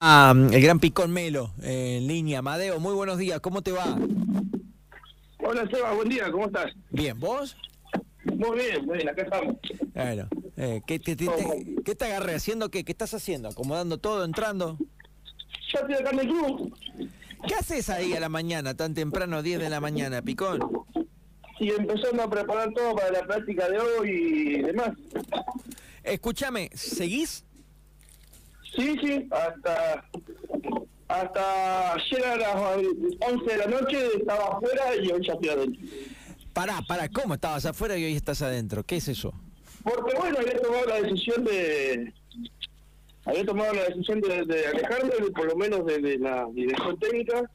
Ah, el gran Picón Melo en línea. Madeo, muy buenos días, ¿cómo te va? Hola Seba, buen día, ¿cómo estás? Bien, ¿vos? Muy bien, muy bien, acá estamos. Bueno, eh, ¿qué, te, te- te- qué te agarré? ¿Haciendo qué? ¿Qué estás haciendo? ¿Acomodando todo, entrando? Ya estoy acá en el club ¿Qué haces ahí a la mañana, tan temprano, 10 de la mañana, Picón? y empezando a preparar todo para la práctica de hoy y demás. Escúchame, ¿seguís? Sí, sí, hasta hasta ayer a las 11 de la noche estaba afuera y hoy ya estoy adentro. Pará, pará, ¿cómo estabas afuera y hoy estás adentro? ¿Qué es eso? Porque bueno, había tomado la decisión de había tomado la decisión de, de alejarme por lo menos de, de la dirección técnica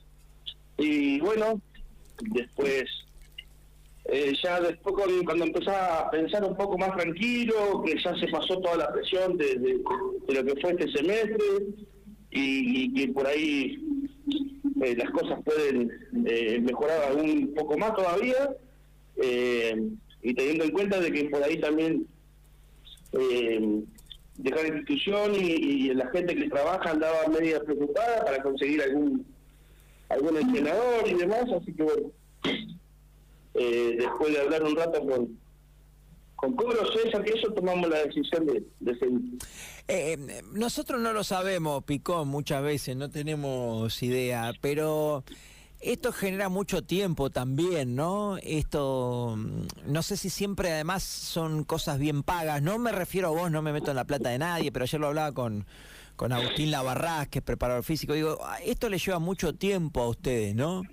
y bueno, después eh, ya después cuando, empezaba a pensar un poco más tranquilo, que ya se pasó toda la presión de, de- lo que fue este semestre y, que por ahí eh, las cosas pueden eh, mejorar un poco más todavía eh, y teniendo en cuenta de que por ahí también eh, dejar la institución y, y la gente que trabaja andaba media preocupada para conseguir algún algún entrenador y demás, así que bueno, eh, después de hablar un rato con con Cobro César, que eso tomamos la decisión de. Eh, eh, nosotros no lo sabemos, Picón, muchas veces, no tenemos idea, pero esto genera mucho tiempo también, ¿no? Esto, mm, no sé si siempre además son cosas bien pagas, no me refiero a vos, no me meto en la plata de nadie, pero ayer lo hablaba con, con Agustín Lavarrás, que es preparador físico, digo, "Ah, esto le lleva mucho tiempo a ustedes, ¿no?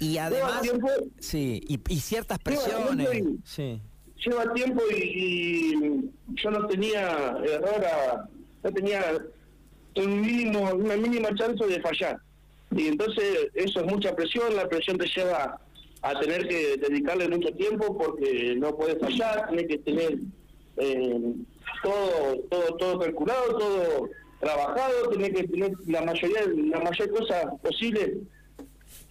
Y además, tiempo. sí, y, y ciertas presiones, tiempo y- sí. lleva tiempo y, y yo no tenía error a- no tenía un mínimo una mínima chance de fallar y entonces eso es mucha presión la presión te lleva a tener que dedicarle mucho tiempo porque no puedes fallar tienes que tener eh, todo todo todo calculado todo trabajado tienes que tener la mayoría la mayor cosa posible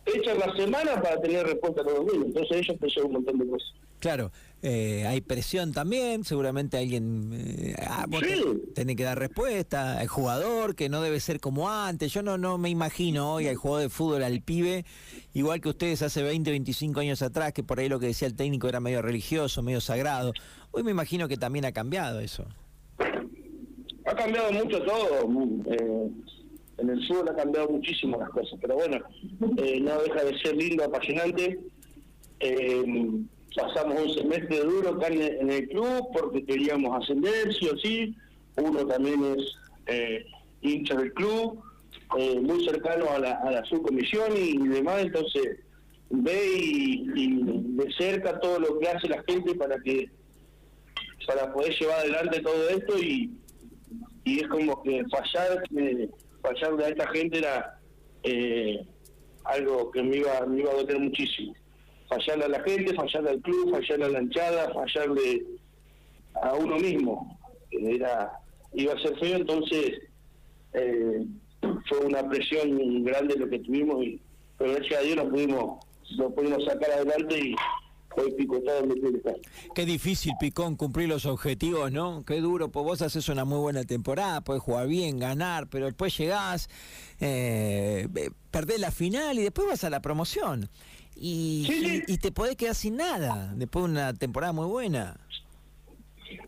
hecha en la semana para tener respuesta todos los días entonces ellos llevan un montón de cosas Claro, eh, hay presión también, seguramente alguien eh, ah, Sí. tenés que dar respuesta, el jugador que no debe ser como antes, yo no no me imagino hoy al jugador de fútbol, al pibe, igual que ustedes hace 20, 25 años atrás, que por ahí lo que decía el técnico era medio religioso, medio sagrado, hoy me imagino que también ha cambiado eso. Ha cambiado mucho todo. mm, eh, en el sur ha cambiado muchísimo las cosas. Pero bueno, eh, no deja de ser lindo, apasionante. Eh, pasamos un semestre duro acá en el, club porque queríamos ascender, sí o sí. Uno también es eh, hincha del club, eh, muy cercano a la, a la subcomisión y, demás. Entonces, ve y, de cerca todo lo que hace la gente para que para poder llevar adelante todo esto y, es como que fallar fallar de esta gente era eh, algo que me iba me iba a doler muchísimo. Fallarle a la gente fallarle al club fallarle a la hinchada fallarle a uno mismo. Era iba a ser feo entonces eh, fue una presión grande lo que tuvimos y pero gracias a Dios lo pudimos lo pudimos sacar adelante y hoy pico está donde tiene que estar Qué difícil, Picón, cumplir los objetivos, ¿no? Qué duro, pues vos haces una muy buena temporada, podés jugar bien, ganar, pero después llegás, eh, eh, perdés la final y después vas a la promoción. Y, Sí, sí. y- y te podés quedar sin nada, después de una temporada muy buena.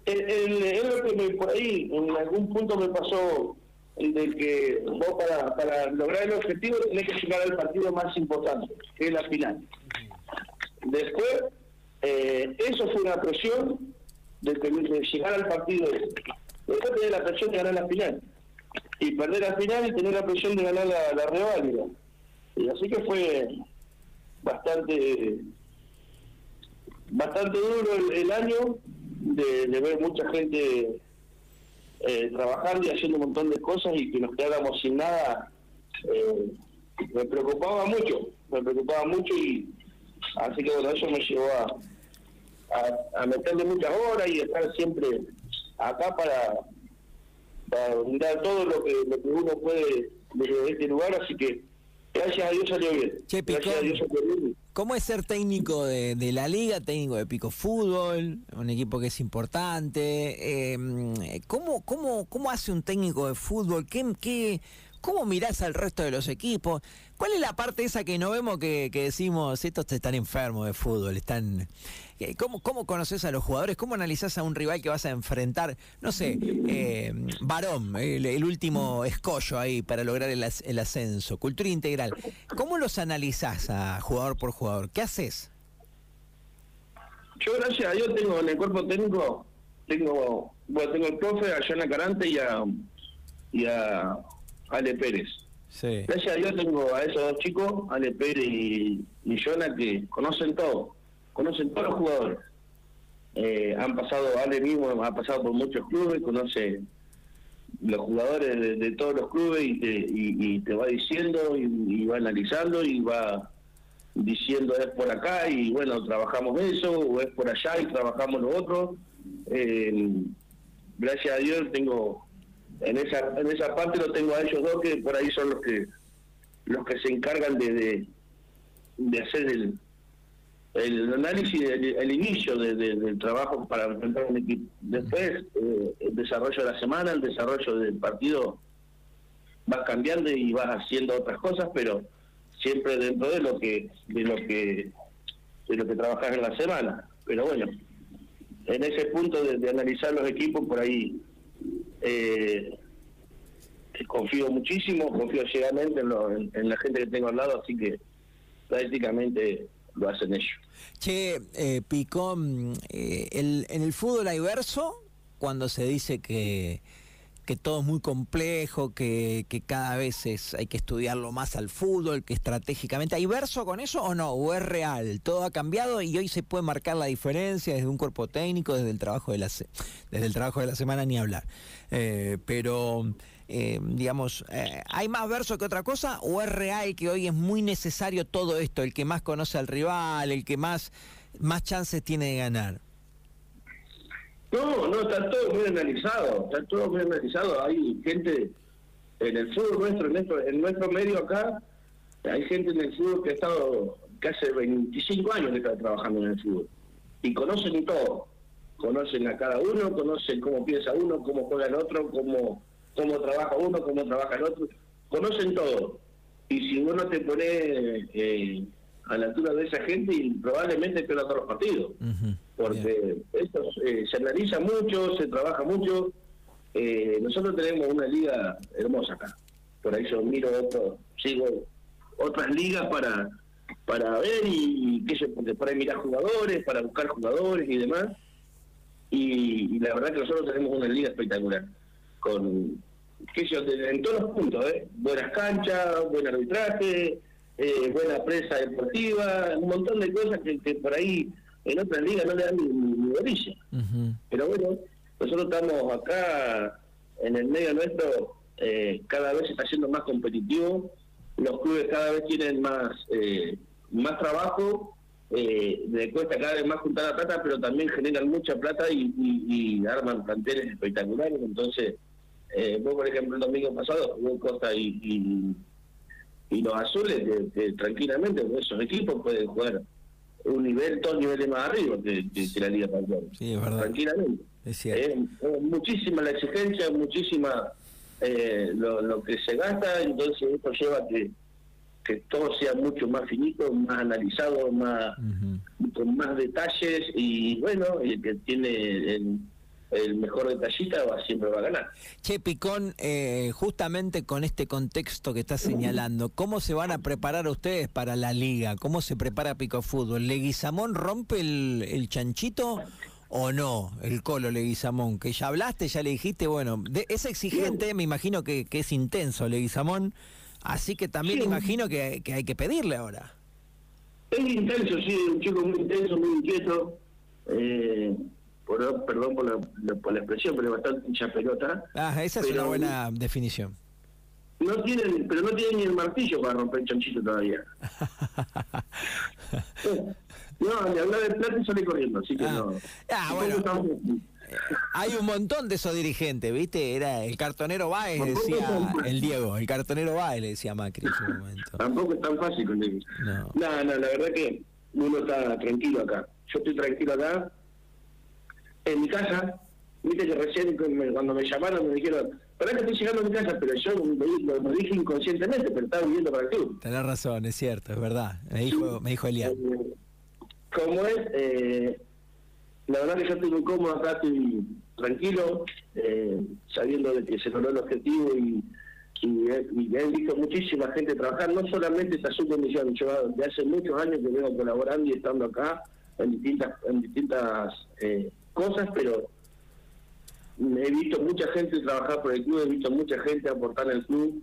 El- el- es lo que me, por ahí en algún punto me pasó de que vos para, para lograr el objetivo tenés que llegar al partido más importante, que es la final. Después, eh, eso fue una presión de, que- de llegar al partido ese. Después tenés la presión de ganar la final. Y perder la final y tener la presión de ganar la, reválida. Y así que fue bastante bastante duro el, año de, de ver mucha gente eh, trabajando y haciendo un montón de cosas y que nos quedáramos sin nada eh, me preocupaba mucho me preocupaba mucho y así que bueno eso me llevó a, a, a meterle muchas horas y estar siempre acá para para brindar todo lo que lo que uno puede desde este lugar así que gracias a Dios salió bien Che, gracias a. Dios salió bien ¿Cómo es ser técnico de, de la liga, técnico de Pico Fútbol, un equipo que es importante? Eh, ¿cómo, cómo, ¿Cómo hace un técnico de fútbol? ¿Qué, qué, ¿Cómo mirás al resto de los equipos? ¿Cuál es la parte esa que no vemos que, decimos, estos están enfermos de fútbol? están eh, ¿Cómo, ¿Cómo conoces a los jugadores? ¿Cómo analizás a un rival que vas a enfrentar? No sé, eh, Varón, el, último escollo ahí para lograr el, ascenso, cultura integral. ¿Cómo los analizás a jugador por jugador? ¿Qué haces? Yo, gracias Dios, tengo en el cuerpo técnico, tengo, bueno, tengo el profe, a Yana Carante y a Ale Pérez. Gracias a Dios tengo a esos dos chicos, Ale Pérez y, y que conocen todo, conocen todos los jugadores. Eh, han pasado, Ale mismo ha pasado por muchos clubes, conoce los jugadores de, todos los clubes y te, y, te va diciendo y, va analizando y va diciendo es por acá y bueno, trabajamos eso, o es por allá y trabajamos lo otro. Eh, gracias a Dios tengo, en esa, en esa parte lo tengo a ellos dos que por ahí son los que los que se encargan de, de, hacer el, el análisis, el, inicio del trabajo para enfrentar un equipo. Después, eh, el desarrollo de la semana, el desarrollo del partido, vas cambiando y vas haciendo otras cosas, pero siempre dentro de lo que de lo que de lo que trabajas en la semana pero bueno en ese punto de, analizar los equipos por ahí eh, confío muchísimo confío ciegamente en, la gente que tengo al lado así que prácticamente lo hacen ellos. Che eh, Picón eh, el, en el fútbol hay verso cuando se dice que que todo es muy complejo, que, cada vez es, hay que estudiarlo más al fútbol, que estratégicamente. ¿Hay verso con eso o no? ¿O es real? Todo ha cambiado y hoy se puede marcar la diferencia desde un cuerpo técnico, desde el trabajo de la, desde el trabajo de la semana, ni hablar. Eh, pero, eh, digamos, eh, ¿hay más verso que otra cosa? ¿O es real que hoy es muy necesario todo esto? El que más conoce al rival, el que más, más chances tiene de ganar. No, no, está todo muy analizado, está todo muy analizado. Hay gente en el fútbol nuestro, en nuestro, en nuestro medio acá, hay gente en el fútbol que ha estado, que hace 25 años que está trabajando en el fútbol. Y conocen todo. Conocen a cada uno, conocen cómo piensa uno, cómo juega el otro, cómo, cómo trabaja uno, cómo trabaja el otro. Conocen todo. Y si uno te pone eh, a la altura de esa gente, y probablemente pierda todos los partidos porque esto eh, se analiza mucho, se trabaja mucho. Eh, nosotros tenemos una liga hermosa acá. Por ahí yo miro otro, sigo otras ligas para para ver y, qué sé, para mirar jugadores, para buscar jugadores y demás. Y, la verdad que nosotros tenemos una liga espectacular, con qué sé en todos los puntos, ¿eh? buenas canchas, buen arbitraje, eh, buena presa deportiva, un montón de cosas que, que por ahí en otras ligas no le dan ni, ni, orilla. Pero bueno, nosotros estamos acá en el medio nuestro, eh, cada vez se está haciendo más competitivo, los clubes cada vez tienen más eh, más trabajo, eh, le cuesta cada vez más juntar la plata, pero también generan mucha plata y, arman planteles espectaculares. Entonces, eh, vos, por ejemplo, el domingo pasado jugó Costa y, y, los azules, que, tranquilamente esos equipos pueden jugar un nivel, dos niveles más arriba que, la Liga Campeón. Sí, es verdad. Tranquilamente. Es, muchísima la exigencia, muchísima eh, lo, que se gasta, entonces esto lleva a que, que todo sea mucho más finito, más analizado, más con más detalles y bueno, el que tiene el, el mejor detallista va, siempre va a ganar. Che, Picón, eh, justamente con este contexto que estás señalando, ¿cómo se van a preparar ustedes para la liga? ¿Cómo se prepara Pico Fútbol? ¿Leguizamón rompe el, chanchito o no? El colo Leguizamón, que ya hablaste, ya le dijiste, bueno, es exigente, me imagino que, es intenso Leguizamón, así que también imagino que, que hay que pedirle ahora. Es intenso, sí, un chico muy intenso, muy inquieto. Eh, perdón por la, por la expresión, pero es bastante hincha pelota. Ah, esa es una buena definición. No tienen, pero no tienen ni el martillo para romper el chanchito todavía. no, de hablar de plata y sale corriendo, así que ah. no. Ah, bueno. Eh, hay un montón de esos dirigentes, ¿viste? Era el cartonero Baez, decía el Diego, el cartonero Baez, le decía Macri en ese momento. Tampoco es tan fácil con No. no, no, la verdad que uno está tranquilo acá. Yo estoy tranquilo acá en mi casa, viste que recién cuando me llamaron me dijeron, para que estoy llegando a mi casa, pero yo lo, dije inconscientemente, pero estaba viviendo para el club. Tenés razón, es cierto, es verdad. Me dijo, me dijo Elian. Eh, ¿Cómo es? Eh, la verdad que yo estoy muy cómodo acá, estoy tranquilo, eh, sabiendo de que se logró el objetivo y, y, he visto muchísima gente trabajar, no solamente esta subcomisión, yo de hace muchos años que vengo colaborando y estando acá en distintas, en distintas eh, cosas, pero he visto mucha gente trabajar por el club, he visto mucha gente aportar al club,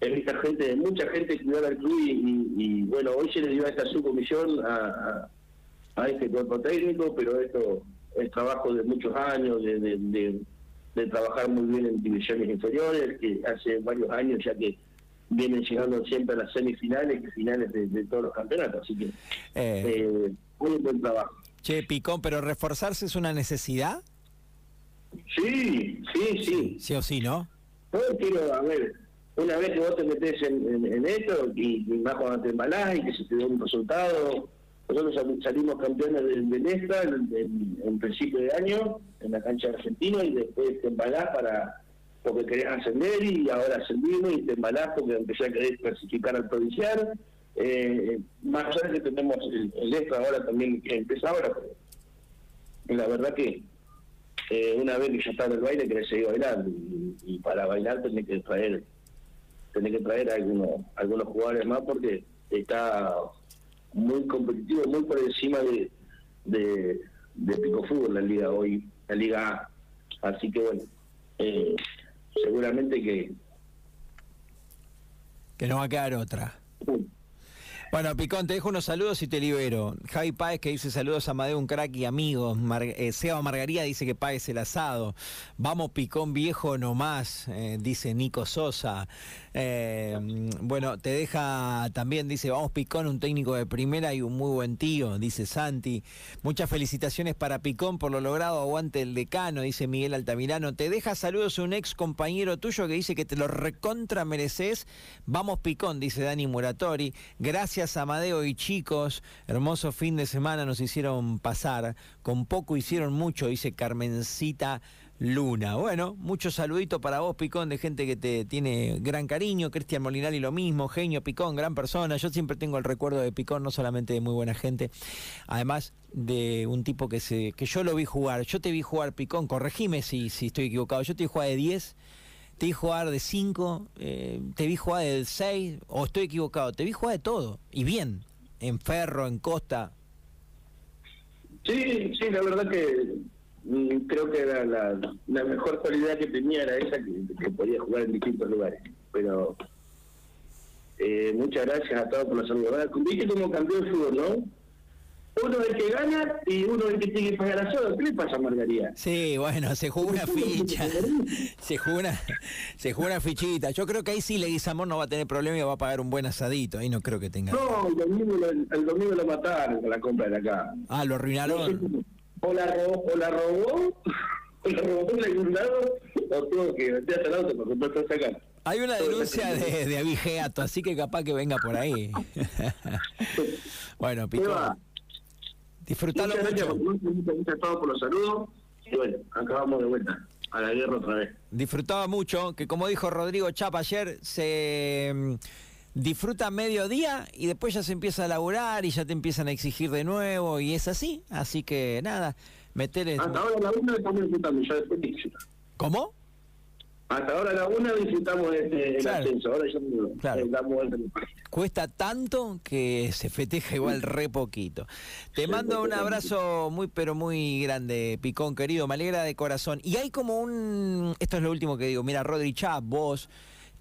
he visto gente, mucha gente cuidar al club y, bueno, hoy se le dio a esta subcomisión a a este cuerpo técnico, pero esto es trabajo de muchos años, de, de, trabajar muy bien en divisiones inferiores, que hace varios años ya que vienen llegando siempre a las semifinales y finales de, todos los campeonatos, así que eh, eh, muy buen trabajo. Che, Picón, pero reforzarse es una necesidad. Sí, sí, sí. Sí o sí, ¿no? No quiero, a ver, una vez que vos te metes en, esto y, más cuando te embalás y que se te da un resultado, nosotros salimos campeones del Venezuela en, principio de año, en la cancha argentina, y después te embalás para porque querés ascender y ahora ascendimos y te embalás porque empecé a querer clasificar al provincial. Eh, más allá de que tenemos el, el ahora también que empieza ahora, la verdad que eh, una vez que ya está en el baile querés seguir bailando y, para bailar tenés que traer tenés que traer algunos algunos jugadores más porque está muy competitivo, muy por encima de, de, Pico Fútbol la liga hoy, la liga A. Así que bueno, eh, seguramente que... Que no va a quedar otra. Bueno, Picón, te dejo unos saludos y te libero. Javi Páez que dice saludos a Madeo, un crack y amigo. Eh, Seba Margarida dice que pagues el asado. Vamos, Picón viejo nomás, eh, dice Nico Sosa. Eh, bueno, te deja también, dice, vamos Picón, un técnico de primera y un muy buen tío, dice Santi. Muchas felicitaciones para Picón por lo logrado, aguante el decano, dice Miguel Altamirano. Te deja saludos un ex compañero tuyo que dice que te lo recontra mereces. Vamos Picón, dice Dani Muratori. Gracias Amadeo y chicos, hermoso fin de semana nos hicieron pasar. Con poco hicieron mucho, dice Carmencita Luna. Bueno, muchos saluditos para vos, Picón, de gente que te tiene gran cariño. Cristian Molinari lo mismo, genio Picón, gran persona. Yo siempre tengo el recuerdo de Picón, no solamente de muy buena gente, además de un tipo que que yo lo vi jugar. Yo te vi jugar Picón, corregime si, si estoy equivocado. Yo te vi jugar de 10, te vi jugar de 5, eh, te vi jugar de 6, o estoy equivocado. Te vi jugar de todo, y bien, en ferro, en costa. Sí, sí, la verdad que Mm, creo que era la, mejor cualidad que tenía era esa, que, podía jugar en distintos lugares. Pero eh, muchas gracias a todos por la salud. Viste como campeón de fútbol, ¿no? Uno es el que gana y uno es el que tiene que pagar la soda. ¿Qué le pasa a Margarita? Sí, bueno, se jugó una ficha. se jugó una, se jugó una fichita. Yo creo que ahí sí Leguizamón no va a tener problema y va a pagar un buen asadito. Ahí no creo que tenga. No, el domingo, el, domingo lo mataron con la compra de acá. Ah, lo arruinaron o la robó, o la robó, o la robó un lado, o tuvo que meterse al auto porque no está sacando. Hay una denuncia de, de abigeato, así que capaz que venga por ahí. bueno, Pico. Disfrutalo mucho. Muchas gracias por los saludos. Y bueno, acabamos de vuelta a la guerra otra vez. Disfrutaba mucho, que como dijo Rodrigo Chapa ayer, se mm, disfruta mediodía y después ya se empieza a laburar y ya te empiezan a exigir de nuevo y es así. Así que nada, meterle... Hasta ahora la una estamos disfrutando, ya después ¿Cómo? Hasta ahora la una disfrutamos este, el ascenso, ahora ya claro. damos Cuesta tanto que se festeja igual re poquito. Te mando un abrazo muy pero muy grande, Picón querido, me alegra de corazón. Y hay como un... Esto es lo último que digo, mira, Rodri Chap, vos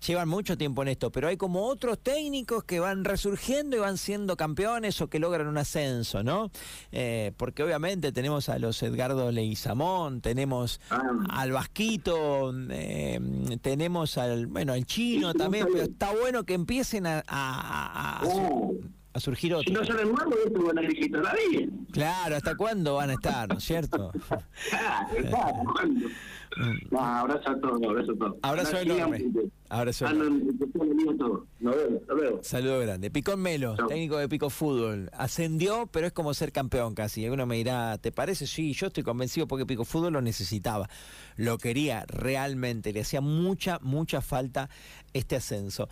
llevan mucho tiempo en esto, pero hay como otros técnicos que van resurgiendo y van siendo campeones o que logran un ascenso, ¿no? Eh, porque obviamente tenemos a los Edgardo Leizamón, tenemos ah. al Vasquito, eh, tenemos al, bueno, al Chino también, pero está bueno que empiecen a, a, a surgir otros. Si no salen más, esto van a elegir todavía. Claro, ¿hasta cuándo van a estar, no es cierto? Claro, ¿cuándo? No, abrazo a todos, abrazo a todos. Abrazo Ahora enorme. Abrazo ah, enorme. no. Saludo grande. Picón Melo, Chau. técnico de Pico Fútbol. Ascendió, pero es como ser campeón casi. Alguno me dirá, ¿te parece? Sí, yo estoy convencido porque Pico Fútbol lo necesitaba. Lo quería realmente. Le hacía mucha, mucha falta este ascenso.